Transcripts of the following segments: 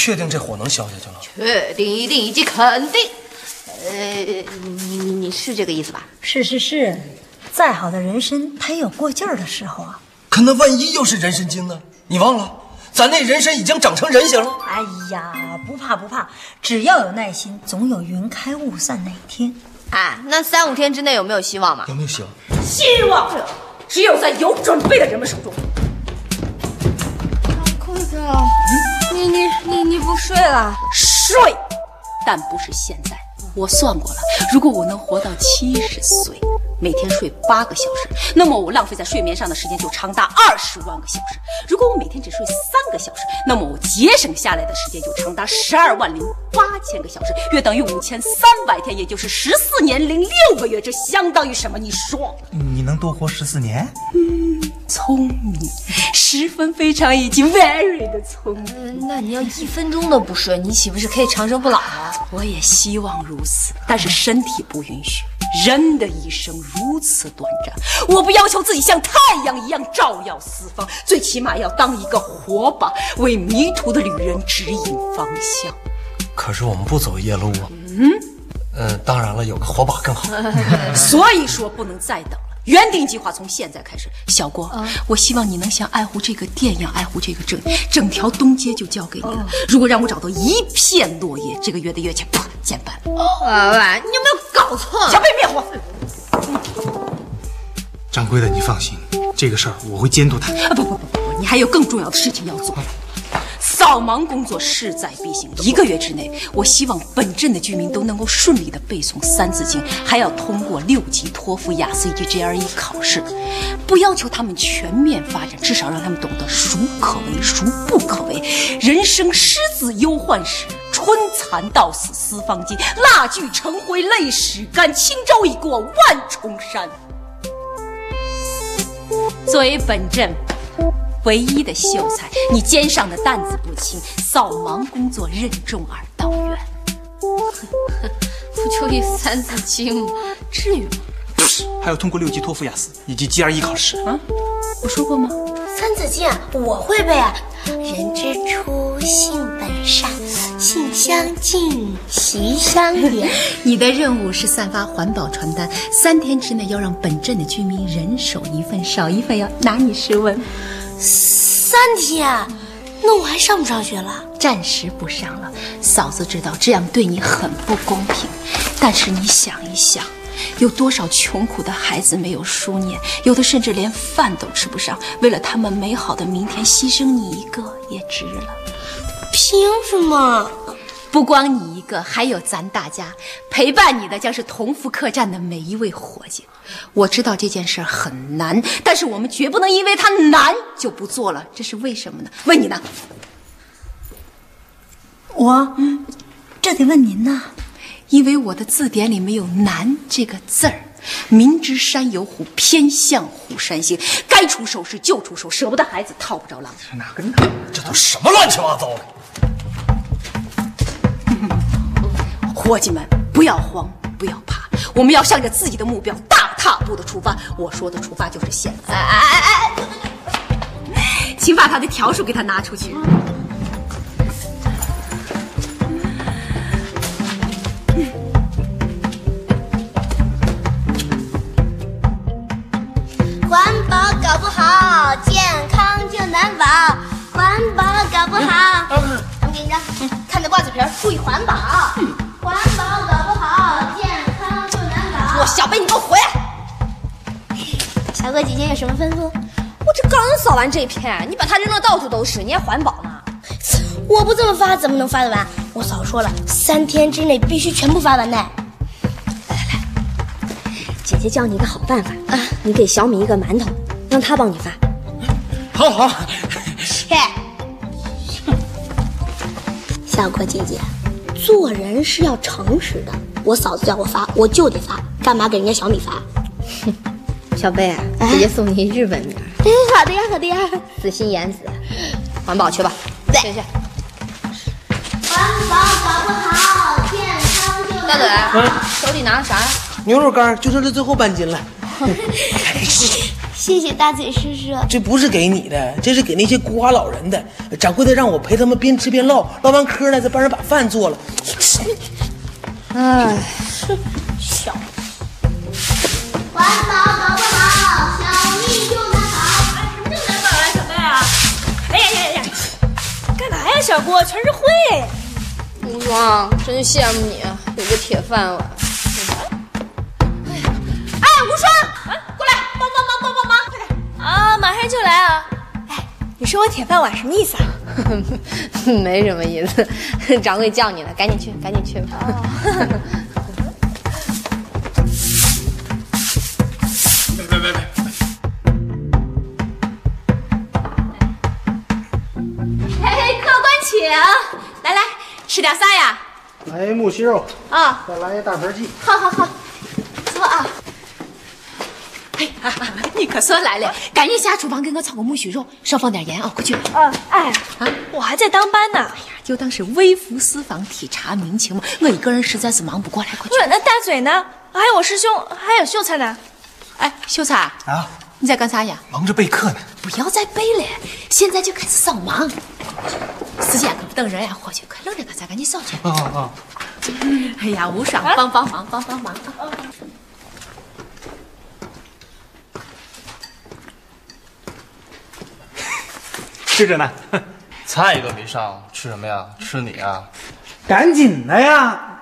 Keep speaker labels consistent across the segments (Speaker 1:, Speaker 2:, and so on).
Speaker 1: 你确定这火能消下去了？
Speaker 2: 确定、一定以及肯定。呃，你你你是这个意思吧？
Speaker 3: 是是是，再好的人参，它也有过劲儿的时候啊。
Speaker 1: 可那万一又是人参精呢？你忘了，咱那人参已经长成人形了。
Speaker 3: 哎呀，不怕不怕，只要有耐心，总有云开雾散那一天。
Speaker 2: 哎，那三五天之内有没有希望嘛？
Speaker 1: 有没有希望？
Speaker 4: 希望只有。在有。准备的人们手中。
Speaker 2: 坤哥，你你你不睡了？
Speaker 4: 睡，但不是现在。我算过了，如果我能活到七十岁，每天睡八个小时，那么我浪费在睡眠上的时间就长达二十万个小时。如果我每天只睡三个小时，那么我节省下来的时间就长达十二万零八千个小时，约等于五千三百天，也就是十四年零六个月。这相当于什么？你说？
Speaker 5: 你能多活十四年？
Speaker 4: 嗯聪明，十分非常以及 very 的聪明。
Speaker 2: 嗯，那你要一分钟都不睡，你岂不是可以长生不老了？
Speaker 4: 我也希望如此，但是身体不允许。人的一生如此短暂，我不要求自己像太阳一样照耀四方，最起码要当一个火把，为迷途的旅人指引方向。
Speaker 1: 可是我们不走夜路啊。嗯，呃，当然了，有个火把更好。
Speaker 4: 所以说不能再等了。原定计划从现在开始，小郭，我希望你能像爱护这个店一样爱护这个镇，整条东街就交给你了。如果让我找到一片落叶，这个月的月钱啪减半。
Speaker 2: 娃娃，你有没有搞错？
Speaker 4: 小贝灭火。
Speaker 5: 掌柜的，你放心，这个事儿我会监督他。
Speaker 4: 啊不不不不不，你还有更重要的事情要做。扫盲工作势在必行，一个月之内，我希望本镇的居民都能够顺利的背诵《三字经》，还要通过六级托福、雅思以及 GRE 考试。不要求他们全面发展，至少让他们懂得孰可为，孰不可为。人生失子忧患时，春蚕到死丝方尽，蜡炬成灰泪始干。轻舟已过万重山。作为本镇。唯一的秀才，你肩上的担子不轻，扫盲工作任重而道远。
Speaker 2: 不就一三字经，至于吗？
Speaker 5: 还要通过六级托福、雅思以及 GRE 考试
Speaker 4: 啊！我说过吗？
Speaker 6: 三字经我会背啊！人之初，性本善，性相近，习相远。
Speaker 4: 你的任务是散发环保传单，三天之内要让本镇的居民人手一份，少一份要拿你试问。
Speaker 6: 三天，那我还上不上学了？
Speaker 4: 暂时不上了。嫂子知道这样对你很不公平，但是你想一想，有多少穷苦的孩子没有书念，有的甚至连饭都吃不上。为了他们美好的明天，牺牲你一个也值了。
Speaker 6: 凭什么？
Speaker 4: 不光你一个，还有咱大家陪伴你的将是同福客栈的每一位伙计。我知道这件事很难，但是我们绝不能因为它难就不做了。这是为什么呢？问你呢？
Speaker 3: 我，这得问您呐。
Speaker 4: 因为我的字典里没有“难”这个字儿。明知山有虎，偏向虎山行。该出手时就出手，舍不得孩子套不着狼。
Speaker 5: 哪个难？
Speaker 1: 这都什么乱七八糟的！
Speaker 4: 伙计们，不要慌，不要怕，我们要向着自己的目标大踏步的出发。我说的出发就是现在。哎哎哎哎！请把他的条数给他拿出去。
Speaker 6: 环保搞不好，健康就难保。环保搞不好，我给你张，看着挂嘴皮儿，注意环保。环保搞不好，健康就难保。
Speaker 4: 我小贝，你给我回来！
Speaker 6: 小哥姐姐有什么吩咐？
Speaker 2: 我这刚扫完这片，你把它扔的到处都是，你还环保呢？
Speaker 6: 我不这么发，怎么能发得完？我早说了，三天之内必须全部发完的。
Speaker 2: 来来来，姐姐教你一个好办法啊，你给小米一个馒头，让他帮你发。
Speaker 5: 好好。
Speaker 6: 切！小郭姐姐，做人是要诚实的。我嫂子叫我发，我就得发，干嘛给人家小米发？
Speaker 2: 哼，小贝，姐姐送你日本名。
Speaker 6: 哎，好的呀，好的呀。
Speaker 2: 子心言子，环保去吧。
Speaker 6: 对，
Speaker 2: 去去。
Speaker 6: 环保搞不好，健康就
Speaker 2: 大嘴，手里拿的啥？
Speaker 7: 牛肉干，就剩这最后半斤了。
Speaker 6: 谢谢大嘴叔叔。
Speaker 7: 这不是给你的，这是给那些孤寡老人的。掌柜的让我陪他们边吃边唠，唠完嗑呢，再帮人把饭做了。
Speaker 2: 哎，
Speaker 6: 小环保搞不好，小命就难保。
Speaker 3: 什么保啊，小妹啊？哎呀呀呀！干嘛呀，小郭？全是灰。
Speaker 2: 无双，真羡慕你，有个铁饭碗。
Speaker 3: 就来啊！哎，你说我铁饭碗什么意思啊？
Speaker 2: 没什么意思，掌柜叫你呢，赶紧去，赶紧去吧。
Speaker 5: 别别别别！
Speaker 4: 嘿嘿，客官请，来来，吃点啥呀？
Speaker 8: 来一木须肉，
Speaker 4: 啊，
Speaker 8: 再来一大盘鸡。
Speaker 4: 好好好。你可算来了，赶紧下厨房给我炒个木须肉，少放点盐啊！快去。
Speaker 3: 啊，哎，啊，我还在当班呢。
Speaker 4: 哎呀，就当是微服私访、体察民情嘛。我一个人实在是忙不过来，快去。
Speaker 3: 不是，那大嘴呢？还有我师兄，还有秀才呢。
Speaker 4: 哎，秀才
Speaker 1: 啊，
Speaker 4: 你在干啥呀？
Speaker 1: 忙着备课呢。
Speaker 4: 不要再背了，现在就开始扫盲。时间可不等人呀，伙计快愣着干啥？赶紧扫去。
Speaker 1: 啊啊！
Speaker 4: 哎呀，无双，帮帮忙，帮帮忙啊！
Speaker 5: 吃着呢。
Speaker 1: 菜都没上，吃什么呀？吃你啊！
Speaker 8: 赶紧的呀！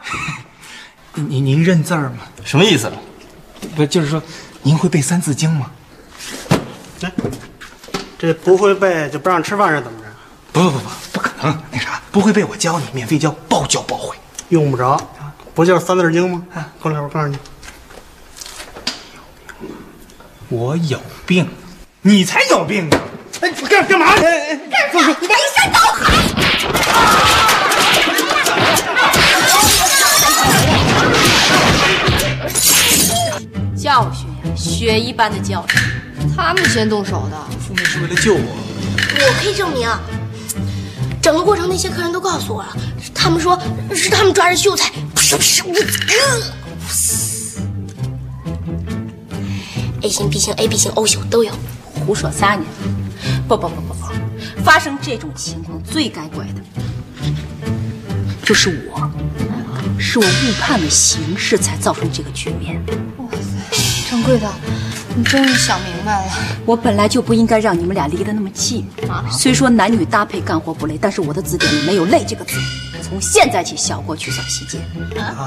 Speaker 5: 您您认字儿吗？
Speaker 1: 什么意思？
Speaker 5: 不，就是说您会背《三字经》吗？
Speaker 8: 这这不会背就不让吃饭是怎么着？
Speaker 5: 不不不不，不可能。那啥，不会背我教你，免费教，包教包会。
Speaker 8: 用不着，不就是《三字经》吗？啊，过来，我告诉你，
Speaker 5: 我有病，你才有病呢！
Speaker 8: 哎，干干嘛？干什么？
Speaker 6: 飞山倒海！
Speaker 4: 教训呀，血一般的教训。
Speaker 2: 他们先动手的。
Speaker 5: 父母是为了救我，
Speaker 6: 我可以证明，整个过程那些客人都告诉我了，他们说是他们抓着秀才，不是不是我。A 型、B 型、AB 型、O 型都有。
Speaker 4: 胡说啥呢？不不不不不，发生这种情况最该怪的就是我，是我误判了形势才造成这个局面。
Speaker 2: 哇塞掌柜的，你终于想明白了。
Speaker 4: 我本来就不应该让你们俩离得那么近。虽说男女搭配干活不累，但是我的字典里没有“累”这个字。从现在起，小郭去扫西街。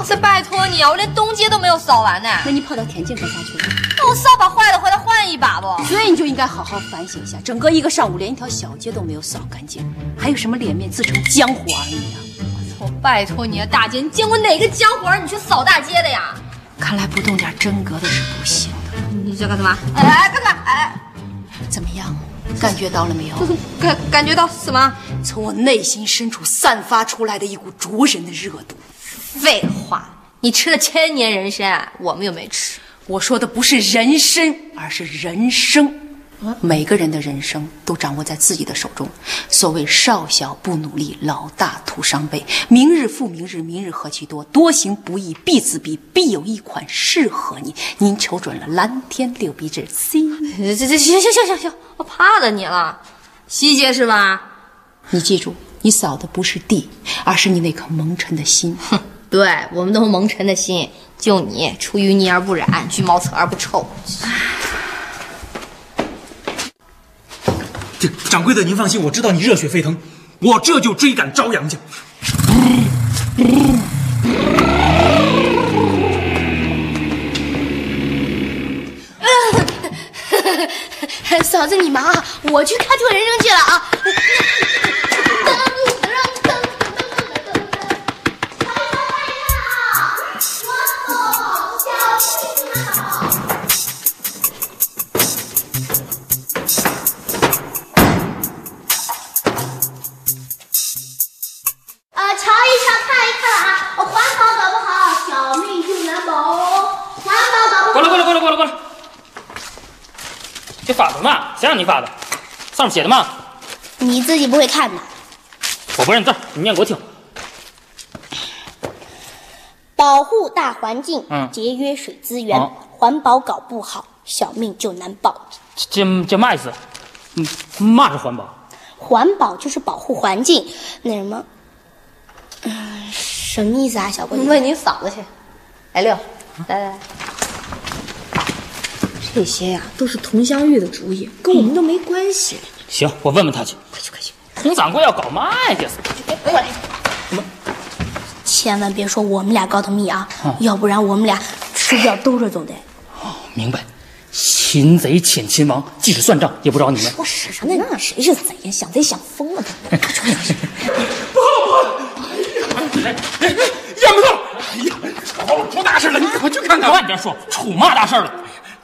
Speaker 2: 这拜托你啊，我连东街都没有扫完呢。
Speaker 4: 那你跑到天津干啥去了？
Speaker 2: 那我扫把坏了，回来换一把不？
Speaker 4: 所以你就应该好好反省一下，整个一个上午连一条小街都没有扫干净，还有什么脸面自称江湖儿女啊？
Speaker 2: 我拜托你啊，大姐，你见过哪个江湖儿女去扫大街的呀？
Speaker 4: 看来不动点真格的是不行的。
Speaker 2: 你想干什么？哎哎，干嘛？哎，
Speaker 4: 怎么样？感觉到了没有？
Speaker 2: 感感觉到什么？
Speaker 4: 从我内心深处散发出来的一股灼人的热度。
Speaker 2: 废话，你吃了千年人参，我们又没吃。
Speaker 4: 我说的不是人参，而是人生。每个人的人生都掌握在自己的手中。所谓少小不努力，老大徒伤悲。明日复明日，明日何其多。多行不义必自毙，必有一款适合你。您瞅准了，蓝天六必至。C，
Speaker 2: 这这行行行行行，我怕了你了，西街是吧？
Speaker 4: 你记住，你扫的不是地，而是你那颗蒙尘的心。
Speaker 2: 哼，对我们都蒙尘的心，就你出淤泥而不染，居茅厕而不臭。
Speaker 5: 掌柜的，您放心，我知道你热血沸腾，我这就追赶朝阳去。
Speaker 6: 嫂子，你忙啊，我去看错人生去了啊。
Speaker 9: 你发的？上面写的嘛？
Speaker 6: 你自己不会看的。
Speaker 9: 我不认字，你念给我听。
Speaker 6: 保护大环境，
Speaker 9: 嗯
Speaker 6: 节约水资源，
Speaker 9: 哦
Speaker 6: 环保搞不好，小命就难保。
Speaker 9: 这这嘛意思？嗯，嘛是环保？
Speaker 6: 环保就是保护环境，那什么，嗯，什么意思啊，小郭姐？
Speaker 2: 问你嫂子去。来六，来来来，这些呀都是佟湘玉的主意，跟我们都没关系。
Speaker 9: 行，我问问他去。
Speaker 2: 快去快去！
Speaker 9: 佟掌柜要搞嘛呀？这是？
Speaker 6: 过来。千万别说我们俩告他密啊，要不然我们俩吃掉兜着走的。
Speaker 9: 哦，明白。擒贼欠秦王，即使算账也不找你们。
Speaker 2: 说什么呢？谁是贼呀？想贼想疯了都！快去快去！
Speaker 5: 不好不好！哎呀，哎哎，杨不动！哎呀，哦，出大事了！你快去看看！
Speaker 9: 慢点说，出嘛大事了？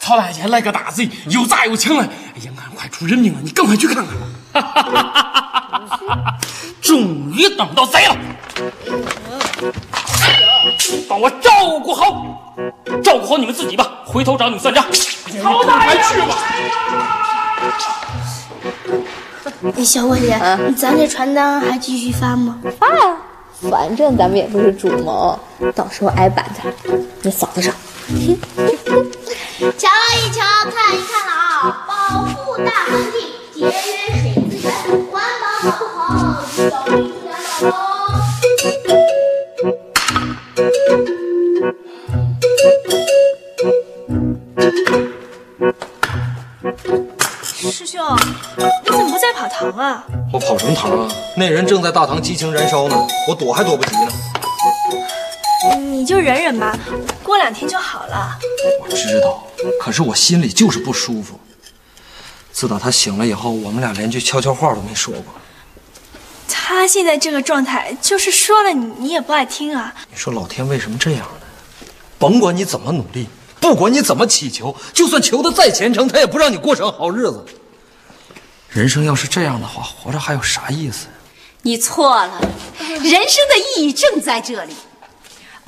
Speaker 5: 曹大爷来个大贼，又砸又抢了！哎呀，俺快出人命了！你赶快去看看！哈哈哈
Speaker 9: 哈哈哈！终于等到贼了！帮我照顾好，照顾好你们自己吧。回头找你们算账。
Speaker 5: 曹大爷去吧。
Speaker 6: 哎，小郭姐，咱这传单还继续发吗？
Speaker 2: 发呀，反正咱们也不是主谋，到时候挨板子，你嫂子上。
Speaker 6: 瞧一瞧，看一看了啊，保护大环境，节约水资源，环保不好，小米自然保
Speaker 3: 师兄，你怎么不在跑堂啊？
Speaker 1: 我跑什么堂啊？那人正在大堂激情燃烧呢，我躲还躲不及呢。
Speaker 3: 你就忍忍吧，过两天就好了。
Speaker 1: 我知道，可是我心里就是不舒服。自打他醒了以后，我们俩连句悄悄话都没说过。
Speaker 3: 他现在这个状态，就是说了你你也不爱听啊。
Speaker 1: 你说老天为什么这样呢？甭管你怎么努力，不管你怎么祈求，就算求的再虔诚，他也不让你过上好日子。人生要是这样的话，活着还有啥意思？
Speaker 4: 你错了，人生的意义正在这里。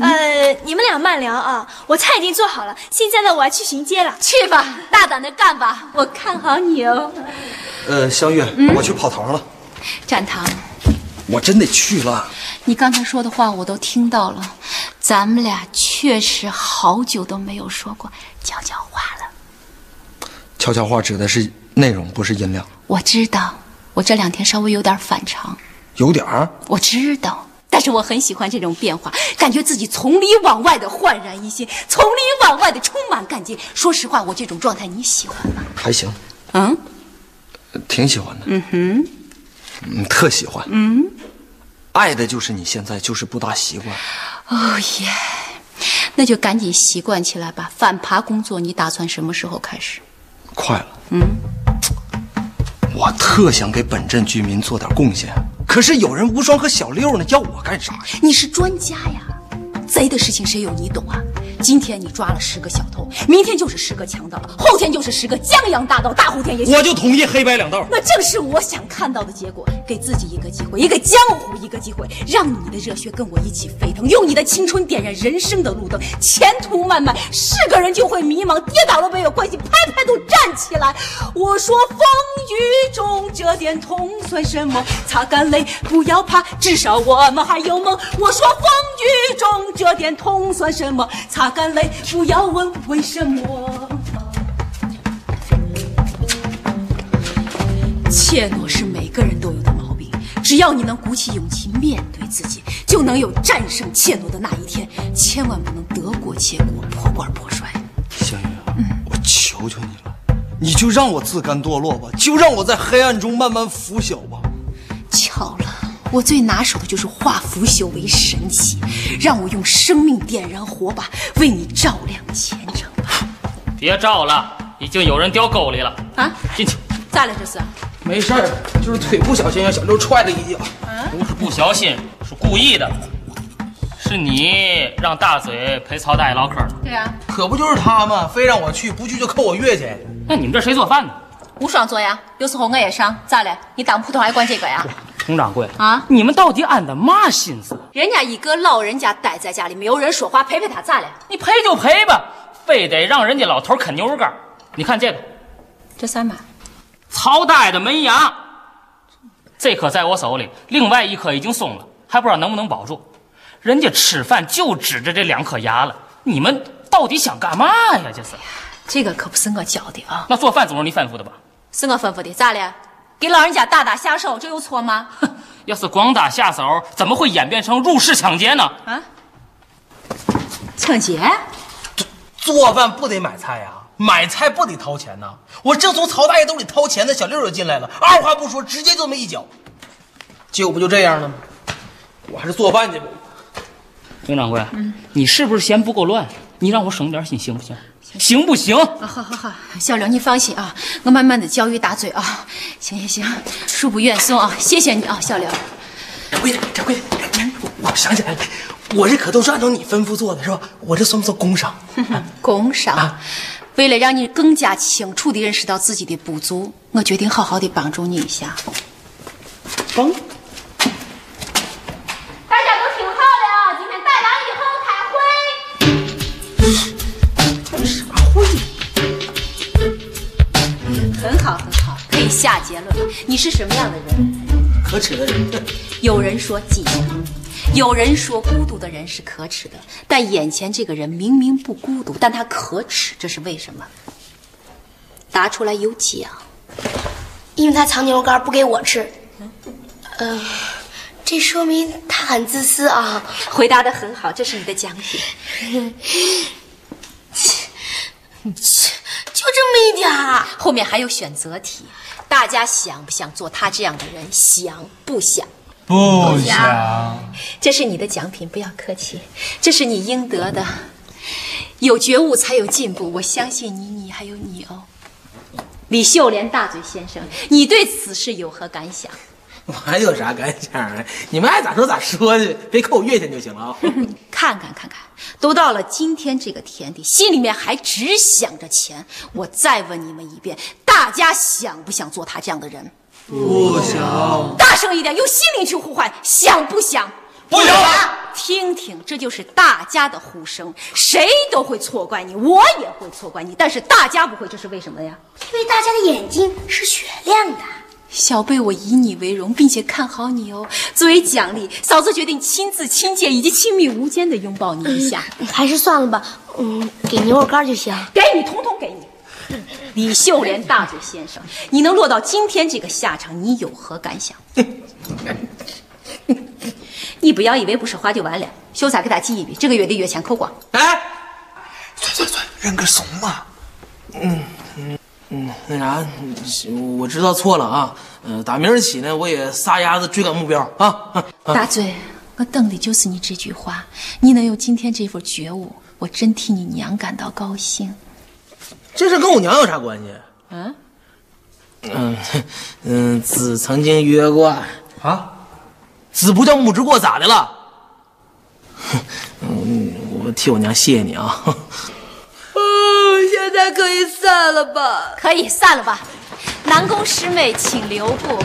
Speaker 3: 呃，你们俩慢聊啊，我菜已经做好了。现在呢，我要去巡街了。
Speaker 4: 去吧，大胆的干吧，我看好你哦。
Speaker 1: 呃，香玉，我去跑堂了。
Speaker 4: 展堂，
Speaker 1: 我真得去了。
Speaker 4: 你刚才说的话我都听到了，咱们俩确实好久都没有说过悄悄话了。
Speaker 1: 悄悄话指的是内容，不是音量。
Speaker 4: 我知道，我这两天稍微有点反常。
Speaker 1: 有点儿？
Speaker 4: 我知道。但是我很喜欢这种变化，感觉自己从里往外的焕然一新，从里往外的充满干劲。说实话，我这种状态你喜欢吗？
Speaker 1: 还行，
Speaker 4: 嗯，
Speaker 1: 挺喜欢的。
Speaker 4: 嗯哼，
Speaker 1: 嗯，特喜欢。
Speaker 4: 嗯，
Speaker 1: 爱的就是你现在，就是不大习惯。
Speaker 4: 哦耶，那就赶紧习惯起来吧。反扒工作你打算什么时候开始？
Speaker 1: 快了。
Speaker 4: 嗯，
Speaker 1: 我特想给本镇居民做点贡献。可是有人无双和小六呢，要我干啥呀？
Speaker 4: 你是专家呀，贼的事情谁有你懂啊？今天你抓了十个小偷，明天就是十个强盗，后天就是十个江洋大盗，大后天也许
Speaker 1: 我就同意黑白两道。
Speaker 4: 那正是我想看到的结果。给自己一个机会，一个江湖一个机会，让你的热血跟我一起沸腾，用你的青春点燃人生的路灯。前途漫漫，是个人就会迷茫，跌倒了没有关系，拍拍肚站起来。我说风雨中这点痛算什么？擦干泪，不要怕，至少我们还有梦。我说风雨中这点痛算什么？擦干泪，不要问为什么。怯懦是每个人都有的毛病，只要你能鼓起勇气面对自己，就能有战胜怯懦的那一天。千万不能得过且过，破罐破摔。
Speaker 1: 香玉，嗯，我求求你了，你就让我自甘堕落吧，就让我在黑暗中慢慢腐朽吧。
Speaker 4: 巧了，我最拿手的就是化腐朽为神奇，让我用生命点燃火把，为你照亮前程吧。
Speaker 9: 别照了，已经有人掉沟里了。
Speaker 4: 啊，
Speaker 9: 进去。
Speaker 4: 咋了这是？
Speaker 7: 没事儿，就是腿不小心让小六踹了一脚。
Speaker 9: 不是不小心，是故意的。是你让大嘴陪曹大爷唠嗑的。
Speaker 4: 对啊，
Speaker 7: 可不就是他吗？非让我去，不去就扣我月钱。
Speaker 9: 那你们这谁做饭呢？
Speaker 4: 吴双做呀，有时候我也上。咋了？你当普通还管这个呀？
Speaker 9: 佟掌柜
Speaker 4: 啊，
Speaker 9: 你们到底安的嘛心思？
Speaker 4: 人家一个老人家待在家里，没有人说话，陪陪他咋了？
Speaker 9: 你陪就陪吧，非得让人家老头啃牛肉干。你看这个，
Speaker 4: 这算嘛？
Speaker 9: 曹大爷的门牙，这颗在我手里，另外一颗已经松了，还不知道能不能保住。人家吃饭就指着这两颗牙了，你们到底想干嘛呀？这是。
Speaker 4: 这个可不是我教的啊，
Speaker 9: 那做饭总是你吩咐的吧？
Speaker 4: 是我吩咐的。咋了？给老人家打打下手，这有错吗？
Speaker 9: 哼 要是光打下手，怎么会演变成入室抢劫呢？
Speaker 4: 啊？抢劫？
Speaker 7: 做饭不得买菜呀、买菜不得掏钱呐！我正从曹大爷兜里掏钱呢，小六就进来了，二话不说，直接就这么一脚，结果不就这样了吗？我还是做饭去吧。
Speaker 9: 丁掌柜，你是不是嫌不够乱？你让我省点心行不行？行不行？
Speaker 4: 啊，好好好，小刘你放心啊，我慢慢的教育打嘴啊。行行行，恕不愿送啊，谢谢你啊，小刘。
Speaker 7: 掌柜的，掌柜的，我想起来了，我这可都是按照你吩咐做的，是吧？我这算不算工伤？
Speaker 4: 工伤。为了让你更加清楚地认识到自己的不足，我决定好好的帮助你一下。
Speaker 7: 帮？
Speaker 3: 大家都听好了，今天带完以后开会。
Speaker 7: 啥会？
Speaker 4: 很好很好，可以下结论了。你是什么样的人？
Speaker 7: 可耻的人。
Speaker 4: 有人说寂寞，有人说孤独的人是可耻的，但眼前这个人明明不孤独，但他可耻，这是为什么？答出来有奖。
Speaker 6: 因为他藏牛肉干不给我吃。嗯、这说明他很自私啊。
Speaker 4: 回答的很好，这是你的奖品。
Speaker 6: 就这么一点儿。
Speaker 4: 后面还有选择题，大家想不想做他这样的人？想不想？
Speaker 5: 不想。
Speaker 4: 这是你的奖品，不要客气，这是你应得的。有觉悟才有进步，我相信你，你还有你哦。李秀莲大嘴先生，你对此事有何感想？
Speaker 7: 我还有啥感想啊？你们爱咋说咋说去，别扣我月钱就行了 啊。
Speaker 4: 看看看看，都到了今天这个田地，心里面还只想着钱。我再问你们一遍，大家想不想做他这样的人？
Speaker 5: 不想。
Speaker 4: 大声一点，用心灵去呼唤，想不想？
Speaker 5: 不想。
Speaker 4: 听听，这就是大家的呼声。谁都会错怪你，我也会错怪你，但是大家不会，这是为什么呀？
Speaker 6: 因为大家的眼睛是雪亮的。
Speaker 4: 小贝，我以你为荣，并且看好你哦。作为奖励，嫂子决定亲自亲切以及亲密无间的拥抱你一下。
Speaker 6: 还是算了吧，嗯，给牛肉干就行。
Speaker 4: 给你，统统给你。李秀莲大嘴先生，你能落到今天这个下场，你有何感想？你不要以为不说话就完了，秀才给他记一笔，这个月的月钱扣光。
Speaker 7: 哎，算算算，认个怂吧。嗯嗯嗯，那啥，我知道错了啊。呃、打明儿起呢，我也撒丫子追赶目标啊
Speaker 4: 大嘴，我等的就是你这句话。你能有今天这份觉悟，我真替你娘感到高兴。
Speaker 7: 这事跟我娘有啥关系？
Speaker 4: 嗯，
Speaker 7: 嗯 嗯，子曾经约过啊，子不叫母之过，咋的了？嗯，我替我娘谢谢你啊。
Speaker 2: 哦，现在可以散了吧？
Speaker 4: 可以散了吧。南宫师妹，请留步。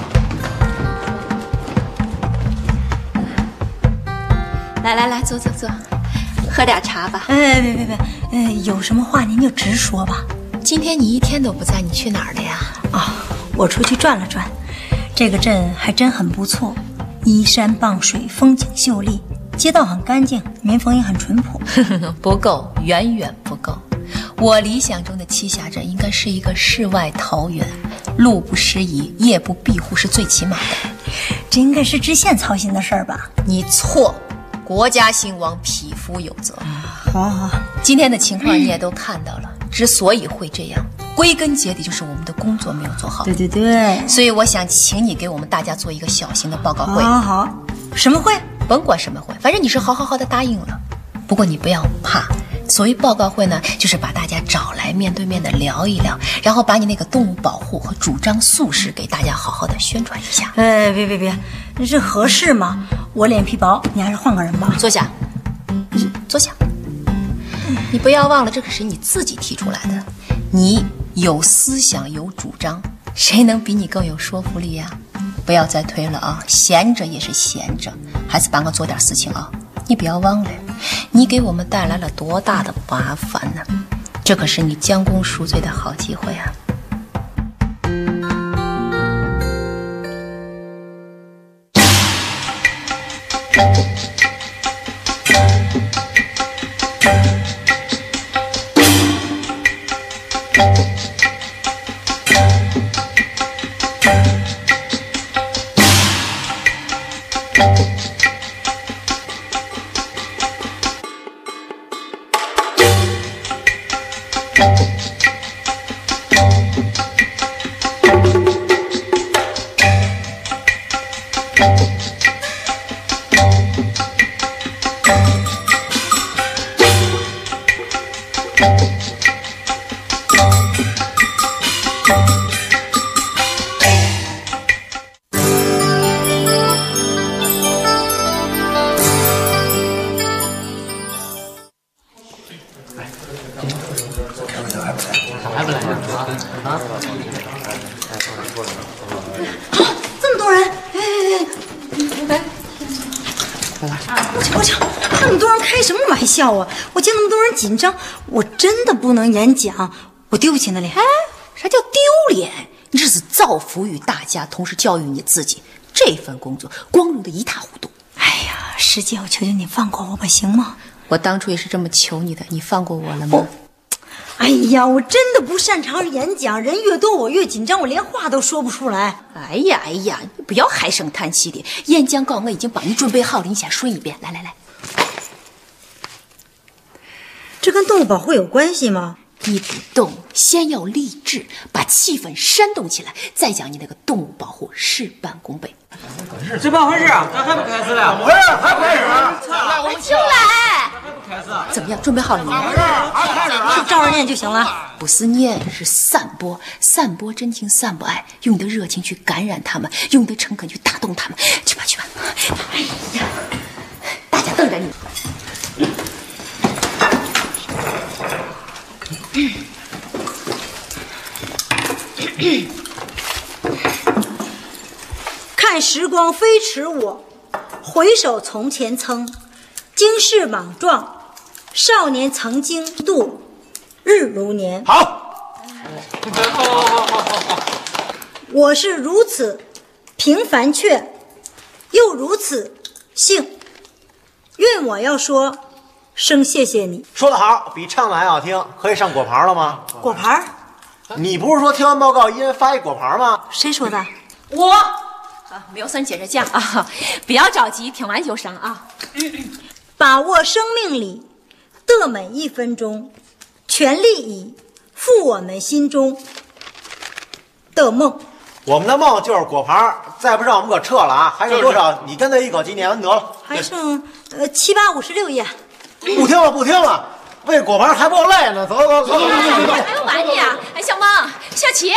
Speaker 4: 来来来，坐坐坐，喝点茶吧。
Speaker 10: 哎，别别别，呃，有什么话您就直说吧。
Speaker 4: 今天你一天都不在，你去哪儿了呀？
Speaker 10: 啊，我出去转了转，这个镇还真很不错，依山傍水，风景秀丽，街道很干净，民风也很淳朴。
Speaker 4: 不够，远远不够。我理想中的栖霞镇应该是一个世外桃源，路不拾遗，夜不闭户是最起码的。
Speaker 10: 这应该是知县操心的事儿吧？
Speaker 4: 你错，国家兴亡，匹夫有责。
Speaker 10: 好好，
Speaker 4: 今天的情况你也都看到了，之所以会这样，归根结底就是我们的工作没有做好。
Speaker 10: 对对对，
Speaker 4: 所以我想请你给我们大家做一个小型的报告会。
Speaker 10: 好好好，什么会？
Speaker 4: 甭管什么会，反正你是好好好的答应了。不过你不要怕，所谓报告会呢，就是把大家找来面对面的聊一聊，然后把你那个动物保护和主张素食给大家好好的宣传一下。
Speaker 10: 哎，别别别，这合适吗？我脸皮薄，你还是换个人吧。
Speaker 4: 坐下，坐下。你不要忘了，这可是你自己提出来的，你有思想有主张，谁能比你更有说服力呀？不要再推了啊！闲着也是闲着，还是帮我做点事情啊！你不要忘了，你给我们带来了多大的麻烦呢？这可是你将功赎罪的好机会啊！
Speaker 10: 玩笑啊？我见那么多人紧张，我真的不能演讲，我丢不起那脸。
Speaker 4: 哎，啥叫丢脸？你这是造福于大家，同时教育你自己，这份工作光荣的一塌糊涂。
Speaker 10: 哎呀，师姐，我求求你放过我吧，行吗？
Speaker 4: 我当初也是这么求你的，你放过我了吗？
Speaker 10: 哎呀，我真的不擅长演讲，人越多我越紧张，我连话都说不出来。
Speaker 4: 哎呀哎呀，你不要唉声叹气的。演讲稿我已经帮你准备好了，你先说一遍。来来来，
Speaker 10: 这跟动物保护有关系吗？
Speaker 4: 你不动，先要励志，把气氛煽动起来，再讲你那个动物保护事半功倍。
Speaker 11: 这办回事啊？咋还不开始了？
Speaker 5: 怎么回事？还不开始？
Speaker 11: 来，我们
Speaker 4: 进来。怎么样？准备好了没有？
Speaker 10: 就照着念就行了。
Speaker 4: 不是念，是散播，散播真情，散播爱，用你的热情去感染他们，用你的诚恳去打动他们。去吧，去吧。哎呀，大家瞪着你。
Speaker 10: 看时光飞驰我，回首从前曾，经世莽撞，少年曾经度日如年。
Speaker 5: 好，
Speaker 11: 好好好好好。
Speaker 10: 我是如此平凡却又如此幸，愿我要说声谢谢你。
Speaker 12: 说得好，比唱的还好听。可以上果盘了吗？
Speaker 10: 果盘？
Speaker 12: 你不是说听完报告一人发一果盘吗？
Speaker 10: 谁说的？
Speaker 4: 我。啊，没有算接着讲啊，不要着急，听完就上啊。
Speaker 10: 把握生命里的每一分钟，全力以赴我们心中的梦。
Speaker 12: 我们的梦就是果盘，再不上我们可撤了啊！还剩多少？你跟他一口气念完得了。
Speaker 10: 还剩呃七八五十六页。
Speaker 12: 不听了，不听了，喂果盘还不够累呢。走走走走走。
Speaker 4: 还没完呢！哎，小萌、小齐，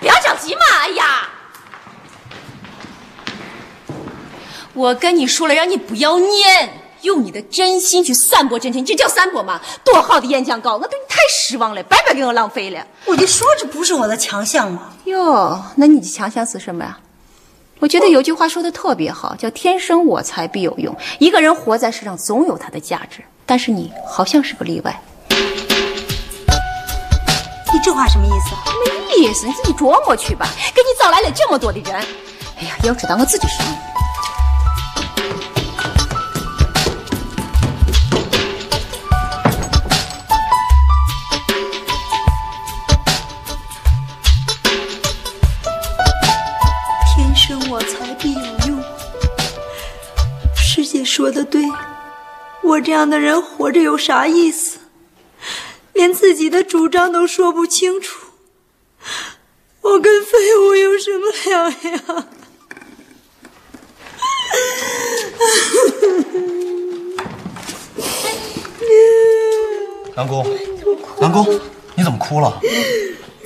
Speaker 4: 不要着急嘛！哎呀。我跟你说了，让你不要念，用你的真心去散播真情，这叫散播吗？多好的演讲稿，我对你太失望了，白白给我浪费了。
Speaker 10: 我就说这不是我的强项嘛。
Speaker 4: 哟，那你的强项是什么呀？我觉得有句话说的特别好，叫“天生我材必有用”。一个人活在世上，总有他的价值，但是你好像是个例外。
Speaker 10: 你这话什么意思？
Speaker 4: 没意思，你自己琢磨去吧。给你找来了这么多的人，哎呀，要知道我自己是你。
Speaker 10: 我这样的人活着有啥意思？连自己的主张都说不清楚，我跟废物有什么两样？
Speaker 1: 南宫，南宫，你怎么哭了？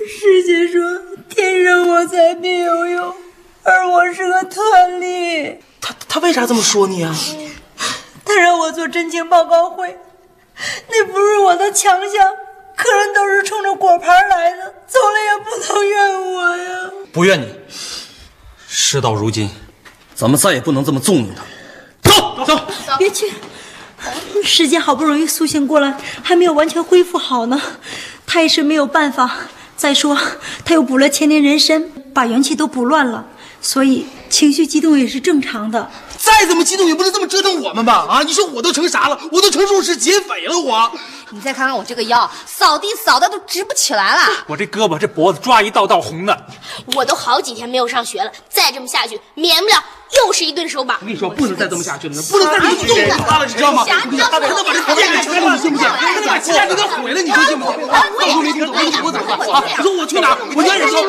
Speaker 10: 师姐说：“天生我材必有用。”而我是个特例。
Speaker 7: 他他为啥这么说你啊？
Speaker 10: 他让我做真情报告会，那不是我的强项。客人都是冲着果盘来的，走了也不能怨我呀。
Speaker 1: 不怨你。事到如今，咱们再也不能这么纵容他。走走，
Speaker 10: 别去。师姐好不容易苏醒过来，还没有完全恢复好呢。他也是没有办法。再说，他又补了千年人参，把元气都补乱了。所以情绪激动也是正常的。
Speaker 7: 再怎么激动也不能这么折腾我们吧？啊！你说我都成啥了？我都成入室劫匪了！我，
Speaker 3: 你再看看我这个腰，扫地扫的都直不起来了。
Speaker 11: 我这胳膊这脖子抓一道道红的。
Speaker 6: 我都好几天没有上学了，再这么下去，免不了又是一顿手把
Speaker 7: 我。跟你说，不能再这么下去了，不能再这么去人了，你知道吗？他能把这店给拆了，你信不信？他能把家给他毁了，你说信不信？啊，我说没听懂，我走了啊！你说我去哪儿？我家人说，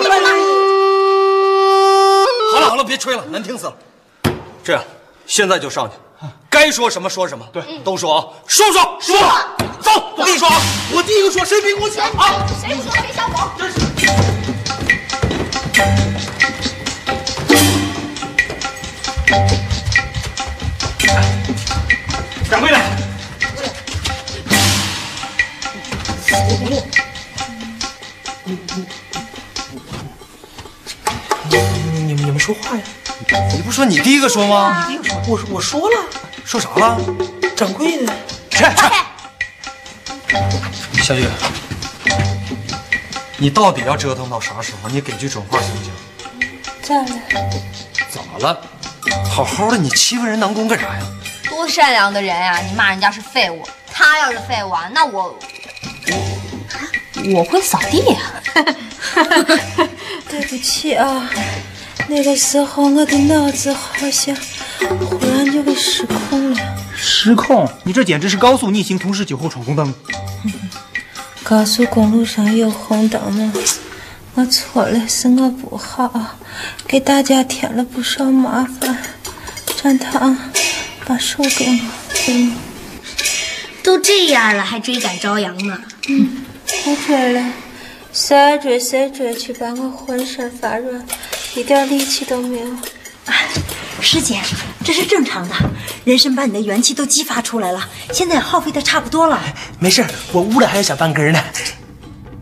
Speaker 1: 好了好了，别吹了，难听死了。这样，现在就上去，该说什么说什么，对，都说啊，说不说？说。走，我跟你说啊，我第一个说，谁比我强啊？
Speaker 6: 谁说谁小狗？
Speaker 7: 掌柜的，
Speaker 1: 你们你们说话呀？你不说你第一个说吗？
Speaker 7: 第一个说，我我说了，
Speaker 1: 说啥了？
Speaker 7: 掌柜的，
Speaker 1: 去去。小雨，你到底要折腾到啥时候？你给句准话行不行？
Speaker 13: 咋了？
Speaker 1: 咋了？好好的，你欺负人南宫干啥呀？
Speaker 2: 多善良的人呀、你骂人家是废物，他要是废物啊，那我我会扫地呀、
Speaker 13: 对不起啊，那个时候我的脑子好像忽然就给失控了。
Speaker 7: 失控！你这简直是高速逆行，同时酒后闯红灯。
Speaker 13: 高速公路上有红灯吗？我错了，是我不好，给大家添了不少麻烦。展堂，把手给我，给我。
Speaker 2: 都这样了，还追赶朝阳呢？
Speaker 13: 我追了，谁追谁追去，把我浑身发软，一点力气都没有。
Speaker 10: 师姐，这是正常的，人参把你的元气都激发出来了，现在也耗费的差不多了。
Speaker 7: 没事，我屋里还有小半根呢。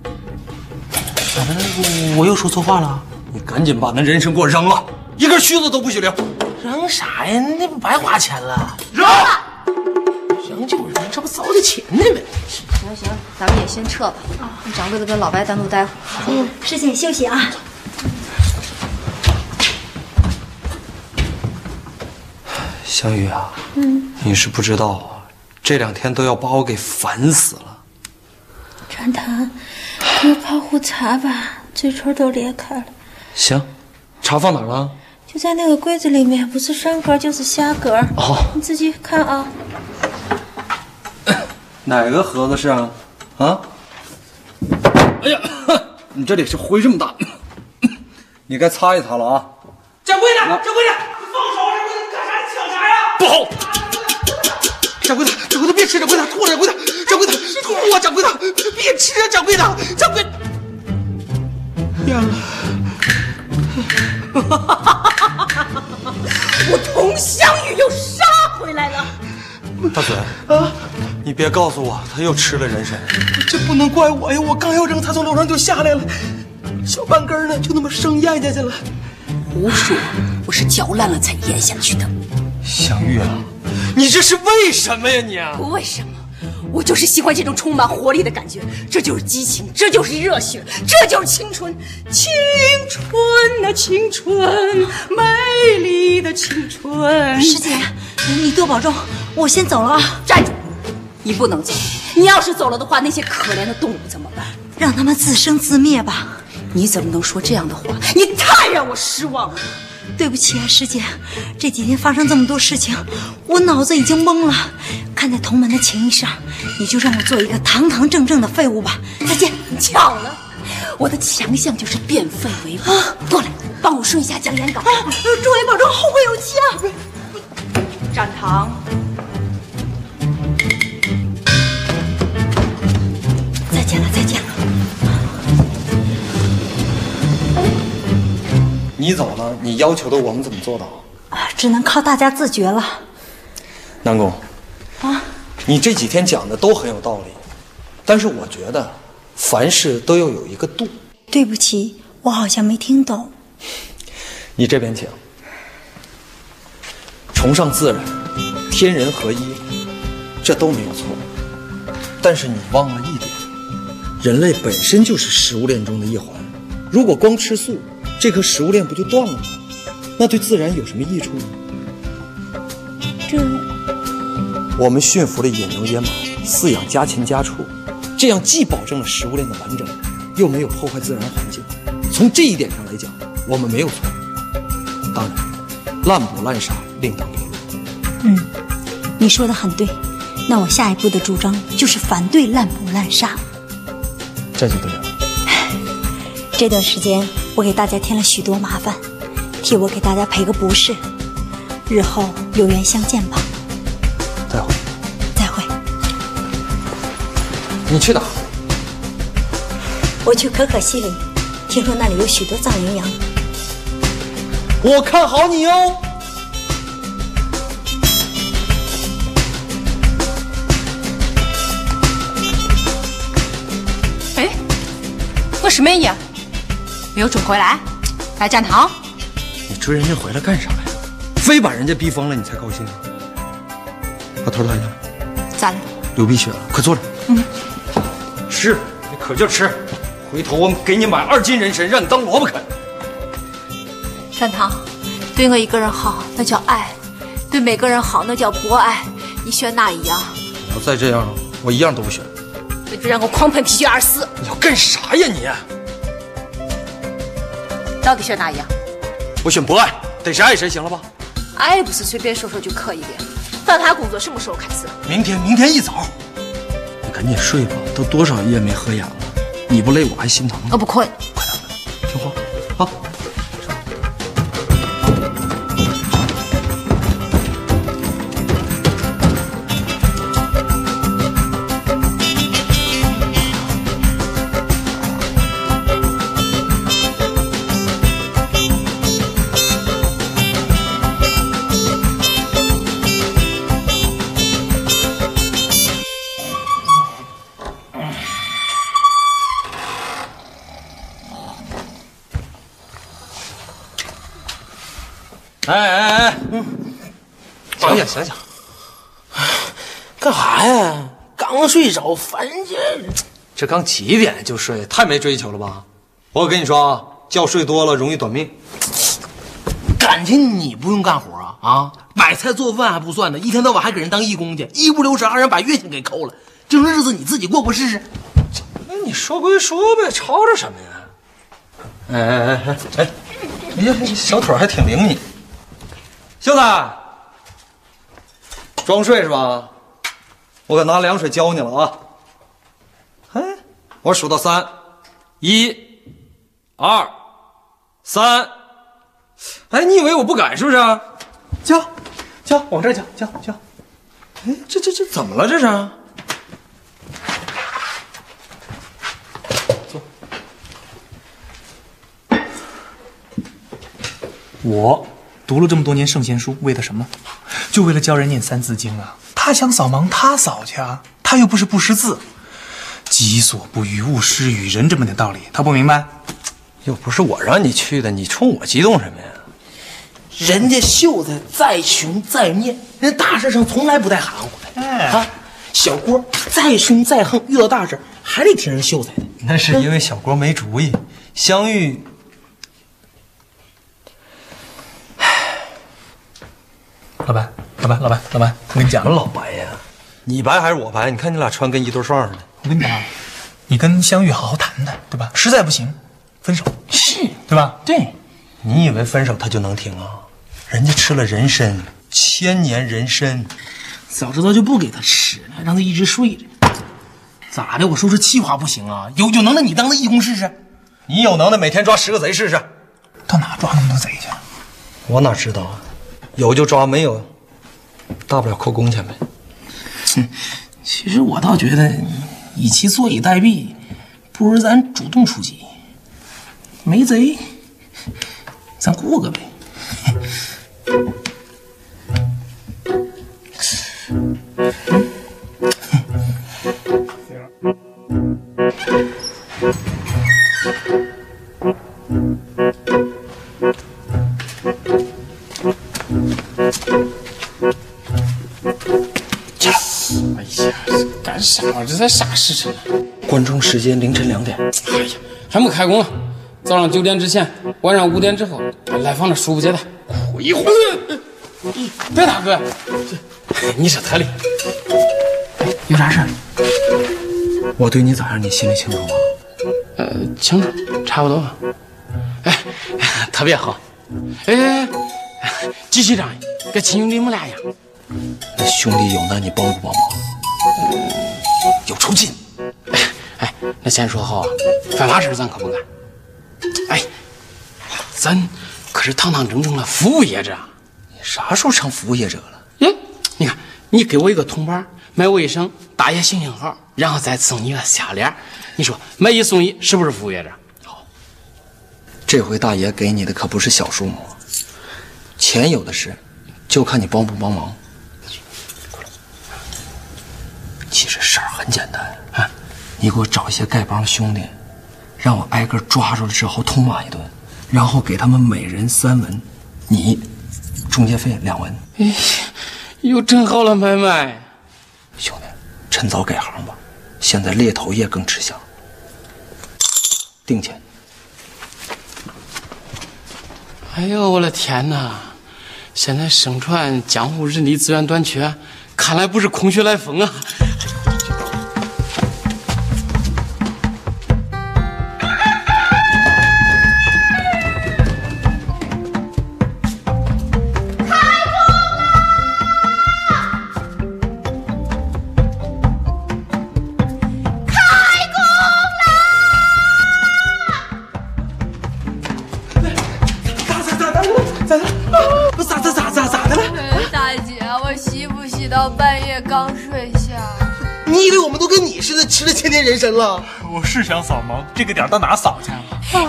Speaker 7: 咋的？我又说错话了？
Speaker 1: 你赶紧把那人参给我扔了，一根须子都不许留。
Speaker 7: 扔啥呀？那不白花钱了？
Speaker 1: 扔了！
Speaker 7: 扔就扔，这不糟践钱呢吗？
Speaker 2: 行行，咱们也先撤吧。你掌柜的跟老白单独待会儿。
Speaker 10: 嗯，师姐休息啊。
Speaker 1: 香玉啊，
Speaker 13: 嗯，
Speaker 1: 你是不知道啊，这两天都要把我给烦死了。
Speaker 13: 展堂，给我泡壶茶吧，嘴唇都裂开了。
Speaker 1: 行，茶放哪儿了？
Speaker 13: 就在那个柜子里面，不是上格就是下格。
Speaker 1: 哦，
Speaker 13: 你自己看啊。
Speaker 1: 哪个盒子是啊？啊？哎呀，你这里是灰这么大，你该擦一擦了啊。
Speaker 7: 掌柜的，掌柜的，你放手！掌柜的，干啥？你抢啥呀？
Speaker 1: 不好！掌柜的，掌柜的别吃，掌柜的吐了，掌柜的，掌柜的吐啊，掌柜的别吃啊，掌柜的，掌柜。
Speaker 7: 咽了。
Speaker 4: 我佟湘玉又杀回来了。
Speaker 1: 大嘴啊，你别告诉我他又吃了人参。
Speaker 7: 这不能怪我呀！我刚要扔，他从楼上就下来了，小半根呢，就那么生咽下去了。
Speaker 4: 胡说！我是嚼烂了才咽下去的。
Speaker 1: 香玉啊，你这是为什么呀你？
Speaker 4: 不为什么，我就是喜欢这种充满活力的感觉。这就是激情，这就是热血，这就是青春，青春啊青春，美丽的青春。
Speaker 10: 师姐，你多保重，我先走了啊。
Speaker 4: 站住！你不能走，你要是走了的话，那些可怜的动物怎么办？
Speaker 10: 让他们自生自灭吧。
Speaker 4: 你怎么能说这样的话？你太让我失望了。
Speaker 10: 对不起啊，师姐，这几天发生这么多事情，我脑子已经懵了。看在同门的情谊上，你就让我做一个堂堂正正的废物吧。再见。
Speaker 4: 巧了，我的强项就是变废为宝。过来，帮我顺一下讲演稿。
Speaker 10: 诸位保重，后会有期啊。
Speaker 4: 展堂，
Speaker 1: 你走了，你要求的我们怎么做到？
Speaker 10: 啊，只能靠大家自觉了。
Speaker 1: 南宫，
Speaker 10: 啊，
Speaker 1: 你这几天讲的都很有道理，但是我觉得凡事都要有一个度。
Speaker 10: 对不起，我好像没听懂。
Speaker 1: 你这边请。崇尚自然，天人合一，这都没有错。但是你忘了一点，人类本身就是食物链中的一环。如果光吃素，这颗食物链不就断了吗？那对自然有什么益处呢？
Speaker 13: 这
Speaker 1: 我们驯服了野牛、野马，饲养家禽家畜，这样既保证了食物链的完整，又没有破坏自然环境。从这一点上来讲，我们没有错。当然，滥捕滥杀另当别论。
Speaker 10: 嗯，你说的很对。那我下一步的主张就是反对滥捕滥杀。
Speaker 1: 这就对了。
Speaker 10: 这段时间我给大家添了许多麻烦，替我给大家赔个不是。日后有缘相见吧。
Speaker 1: 再会。
Speaker 10: 再会。
Speaker 1: 你去哪？
Speaker 10: 我去可可西里，听说那里有许多藏羚羊。
Speaker 1: 我看好你哦。
Speaker 4: 哎，我是美姨，没有追回来，来站堂。
Speaker 1: 你追人家回来干啥呀？非把人家逼疯了你才高兴啊？把头抬起来。
Speaker 4: 咋了？
Speaker 1: 流鼻血了，快坐着。
Speaker 4: 嗯。
Speaker 1: 吃，你可劲吃。回头我给你买二斤人参，让你当萝卜啃。
Speaker 4: 站堂，对我一个人好，那叫爱；对每个人好，那叫博爱。你选哪一样？
Speaker 1: 你要再这样，我一样都不选。
Speaker 4: 你就让我狂喷啤酒而死！
Speaker 1: 你要干啥呀你？
Speaker 4: 到底选哪一样？
Speaker 1: 我选博爱，逮谁爱谁，行了吧？
Speaker 4: 爱不是随便说说就可以的。那他工作什么时候开始？
Speaker 1: 明天，明天一早。你赶紧睡吧，都多少夜没合眼了。你不累，我还心疼呢。
Speaker 4: 我不困。
Speaker 1: 快点，听话，好。
Speaker 7: 刚睡着，烦人。
Speaker 1: 这刚几点就睡，太没追求了吧？我跟你说啊，觉睡多了容易短命。
Speaker 7: 感情你不用干活啊？啊，买菜做饭还不算呢，一天到晚还给人当义工去，一不留神让人把月薪给扣了。这种日子你自己过过试试。
Speaker 1: 那你说归说呗，吵吵什么呀？哎哎哎哎哎，哎呀，小腿还挺灵敏。秀才，装睡是吧？我可拿凉水浇你了啊！哎，我数到三，一、二、三。哎，你以为我不敢是不是？浇，浇，往这浇，浇浇。哎，这这这怎么了？这是？坐。
Speaker 14: 我。读了这么多年圣贤书，为的什么？就为了教人念三字经啊！他想扫盲，他扫去啊！他又不是不识字，“己所不欲，勿施于人”这么点道理，他不明白？
Speaker 1: 又不是我让你去的，你冲我激动什么呀？
Speaker 7: 人家秀才再穷再念，人大事上从来不带含糊的。哎啊，小郭再凶再横，遇到大事还得听人秀才的。
Speaker 1: 那是因为小郭没主意，相遇。
Speaker 14: 老白，老白，老白，老白，我跟你讲，
Speaker 1: 老白呀，你白还是我白？你看你俩穿跟一对双似的。
Speaker 14: 我跟你讲，你跟香玉好好谈谈，对吧？实在不行，分手，
Speaker 7: 是
Speaker 14: 对吧？
Speaker 7: 对，
Speaker 1: 你以为分手他就能听啊？人家吃了人参，千年人参，
Speaker 7: 早知道就不给他吃了，让他一直睡着。咋的？我说这气话不行啊？有有能耐你当那义工试试？
Speaker 1: 你有能耐每天抓十个贼试试？
Speaker 14: 到哪抓那么多贼去？
Speaker 1: 我哪知道啊？有就抓，没有，大不了扣工钱呗。
Speaker 7: 哼，其实我倒觉得，与其坐以待毙，不如咱主动出击。没贼，咱过个呗。
Speaker 5: 这才啥时辰？
Speaker 1: 关中时间凌晨两点。
Speaker 5: 哎呀，还没开工呢。早上九点之前，晚上五点之后，来访的恕不接待。
Speaker 1: 一会
Speaker 5: 儿，别大哥，
Speaker 1: 你是特例？
Speaker 7: 有啥事？
Speaker 1: 我对你咋样，你心里清楚吗？
Speaker 5: 呃，清楚，差不多。哎，特别好。哎，继续仗义，跟亲兄弟们俩一样。
Speaker 1: 那兄弟有难你帮不帮忙？有酬金。
Speaker 5: 哎，那先说好啊，犯法事咱可不干。哎，咱可是堂堂正正的服务业者啊！
Speaker 1: 你啥时候成服务业者了？
Speaker 5: 嗯，你看，你给我一个铜板，买卫生，大爷行行好，然后再送你个项链，你说买一送一，是不是服务业者？
Speaker 1: 好这回大爷给你的可不是小数目，钱有的是，就看你帮不帮忙。其实事儿很简单啊，你给我找一些丐帮兄弟，让我挨个抓住了之后痛骂一顿，然后给他们每人三文，你中介费两文。
Speaker 5: 哎，又整好了买卖。
Speaker 1: 兄弟，趁早改行吧，现在猎头业更吃香。定钱。
Speaker 5: 哎呦，我的天哪！现在盛传江湖人力资源短缺，看来不是空穴来风啊！
Speaker 7: 人参了？
Speaker 14: 我是想扫盲，这个点儿到哪扫去啊？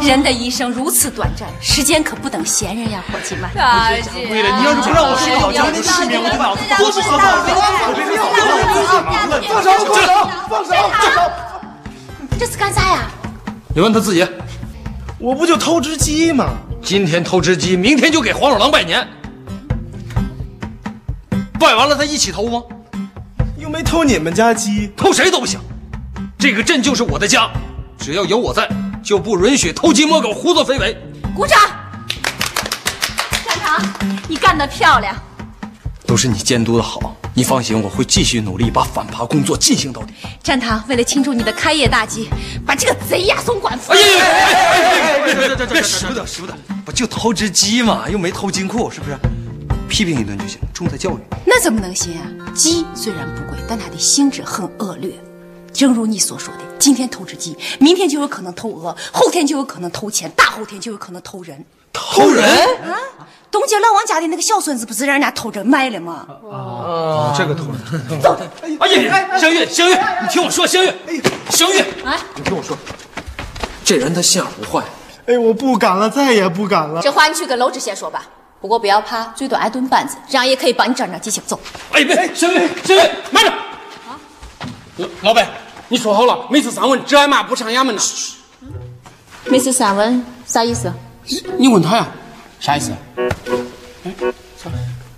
Speaker 4: 人的一生如此短暂，时间可不等闲人呀，伙计们。
Speaker 3: 大姐，
Speaker 14: 为了你要是不让我睡好觉，那失眠我就把我多不好
Speaker 7: 放手！放手！放手！放手！
Speaker 4: 这是干啥呀？
Speaker 1: 你问他自己。
Speaker 7: 我不就偷只鸡吗？
Speaker 1: 今天偷只鸡，明天就给黄鼠狼拜年。拜完了，他一起偷吗？
Speaker 7: 又没偷你们家鸡，
Speaker 1: 偷谁都不行。这个镇就是我的家，只要有我在，就不允许偷鸡摸狗、胡作非为。
Speaker 4: 鼓掌！站堂，你干得漂亮。
Speaker 1: 都是你监督的好，你放心，我会继续努力，把反扒工作进行到底。
Speaker 4: 站堂，为了庆祝你的开业大吉，把这个贼押送官府。
Speaker 1: 哎呀哎哎哎！别别别别，使不得使不得，不就偷只鸡嘛，又没偷金库，是不是？批评一顿就行，重在教育。
Speaker 4: 那怎么能行啊？鸡虽然不贵，但它的性质很恶劣。正如你所说的，今天偷只鸡，明天就有可能偷鹅，后天就有可能偷钱，大后天就有可能偷人。
Speaker 1: 偷人？
Speaker 4: 啊！东街老王家的那个小孙子不是让人家偷着卖了吗？
Speaker 1: 哦，这个偷人。
Speaker 4: 走！
Speaker 1: 哎呀，香玉，香玉，你听我说，香玉，香玉，
Speaker 4: 哎，
Speaker 1: 你听我说，这人他心眼不坏。
Speaker 7: 哎，我不敢了，再也不敢了。
Speaker 4: 这话你去跟娄知县说吧。不过不要怕，最多挨顿板子，这样也可以帮你长长记性。走。
Speaker 1: 哎，别，香玉，香玉，慢着。
Speaker 5: 啊，老老板，你说好了，每次三问只挨骂不上衙门呢。
Speaker 4: 每次三问啥意思？
Speaker 5: 你问他呀，啥意思？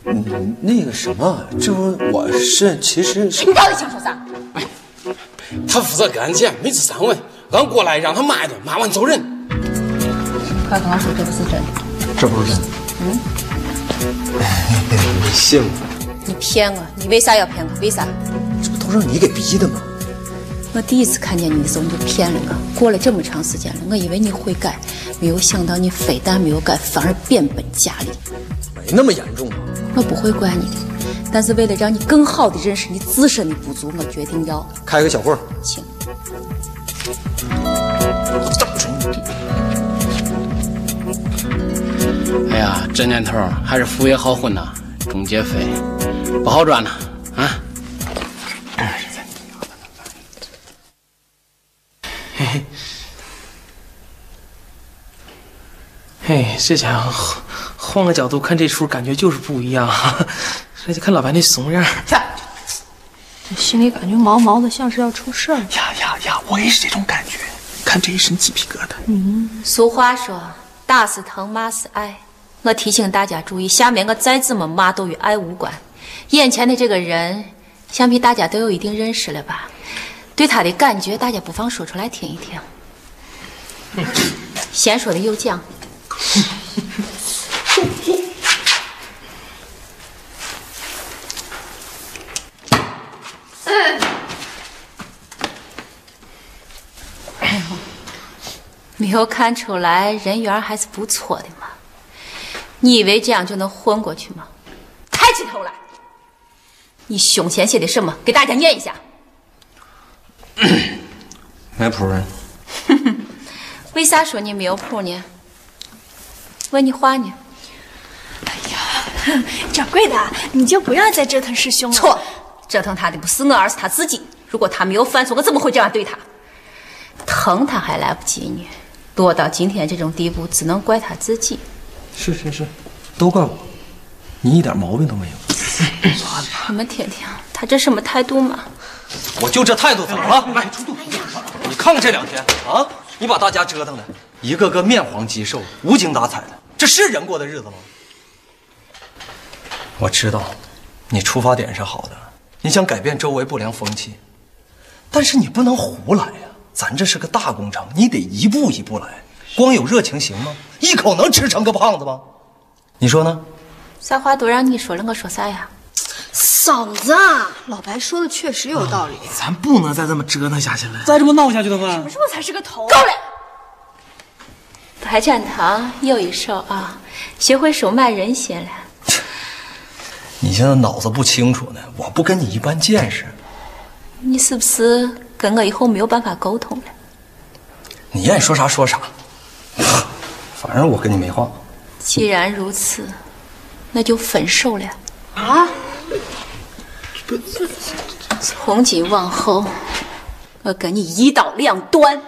Speaker 1: 嗯，那个什么，这不我是其实是
Speaker 4: 你到底想说啥？
Speaker 5: 哎，他负责给俺钱，每次三问，俺过来让他骂一顿，骂完走人。
Speaker 4: 快跟我说这不是真的。
Speaker 1: 这不是真的。
Speaker 4: 嗯。
Speaker 1: 你信吗？
Speaker 4: 你骗我！你为啥要骗我？为啥？
Speaker 1: 这不都让你给逼的吗？
Speaker 4: 我第一次看见你的时候你就骗了我。过了这么长时间了，我以为你会改，没有想到你非但没有改，反而变本加厉。
Speaker 1: 没那么严重吧？
Speaker 4: 我不会怪你的，但是为了让你更好的认识你自身的不足，我决定要
Speaker 1: 开个小会儿。
Speaker 4: 请。
Speaker 5: 哎呀，这年头还是服务业好混呐，中介费不好赚呐，啊！嘿嘿，这家伙换个角度看这出，感觉就是不一样。而且看老白那怂样，
Speaker 3: 心里感觉毛毛的，像是要出事儿。
Speaker 14: 呀呀呀！我也是这种感觉，看这一身鸡皮疙瘩。
Speaker 4: 嗯，俗话说，打是疼，骂是爱。我提醒大家注意，下面我再怎么骂都与爱无关。眼前的这个人，想必大家都有一定认识了吧？对他的感觉，大家不妨说出来听一听。先说的有奖。没有看出来人缘还是不错的嘛。你以为这样就能混过去吗？抬起头来！你胸前写的什么？给大家念一下。
Speaker 1: 没谱啊！
Speaker 4: 为啥说你没有谱呢？问你话呢？
Speaker 3: 哎呀掌柜的，你就不要再折腾师兄了。
Speaker 4: 错，折腾他的不是我，而是他自己。如果他没有犯错，我怎么会这样对他？疼他还来不及呢，落到今天这种地步，只能怪他自己。
Speaker 1: 是是是，都怪我，你一点毛病都没有。
Speaker 4: 你们听听，他这什么态度嘛？
Speaker 1: 我就这态度怎么了？你看看这两天啊，你把大家折腾的一个个面黄肌瘦、无精打采的，这是人过的日子吗？我知道，你出发点是好的，你想改变周围不良风气，但是你不能胡来呀！咱这是个大工程，你得一步一步来。光有热情行吗？一口能吃成个胖子吗？你说呢？
Speaker 4: 啥话都让你说了，我说啥呀？
Speaker 3: 嫂子，老白说的确实有道理。
Speaker 7: 咱不能再这么折腾下去了。
Speaker 14: 再这么闹下去的话，
Speaker 3: 什么时候才是个头？
Speaker 4: 够了！白展堂又一瘦啊，学会手卖人血了。
Speaker 1: 你现在脑子不清楚呢，我不跟你一般见识。
Speaker 4: 你是不是跟我以后没有办法沟通了？
Speaker 1: 你愿意说啥说啥，反正我跟你没话。
Speaker 4: 既然如此，那就分手了。
Speaker 3: 啊！
Speaker 4: 从今往后，我跟你一刀两断。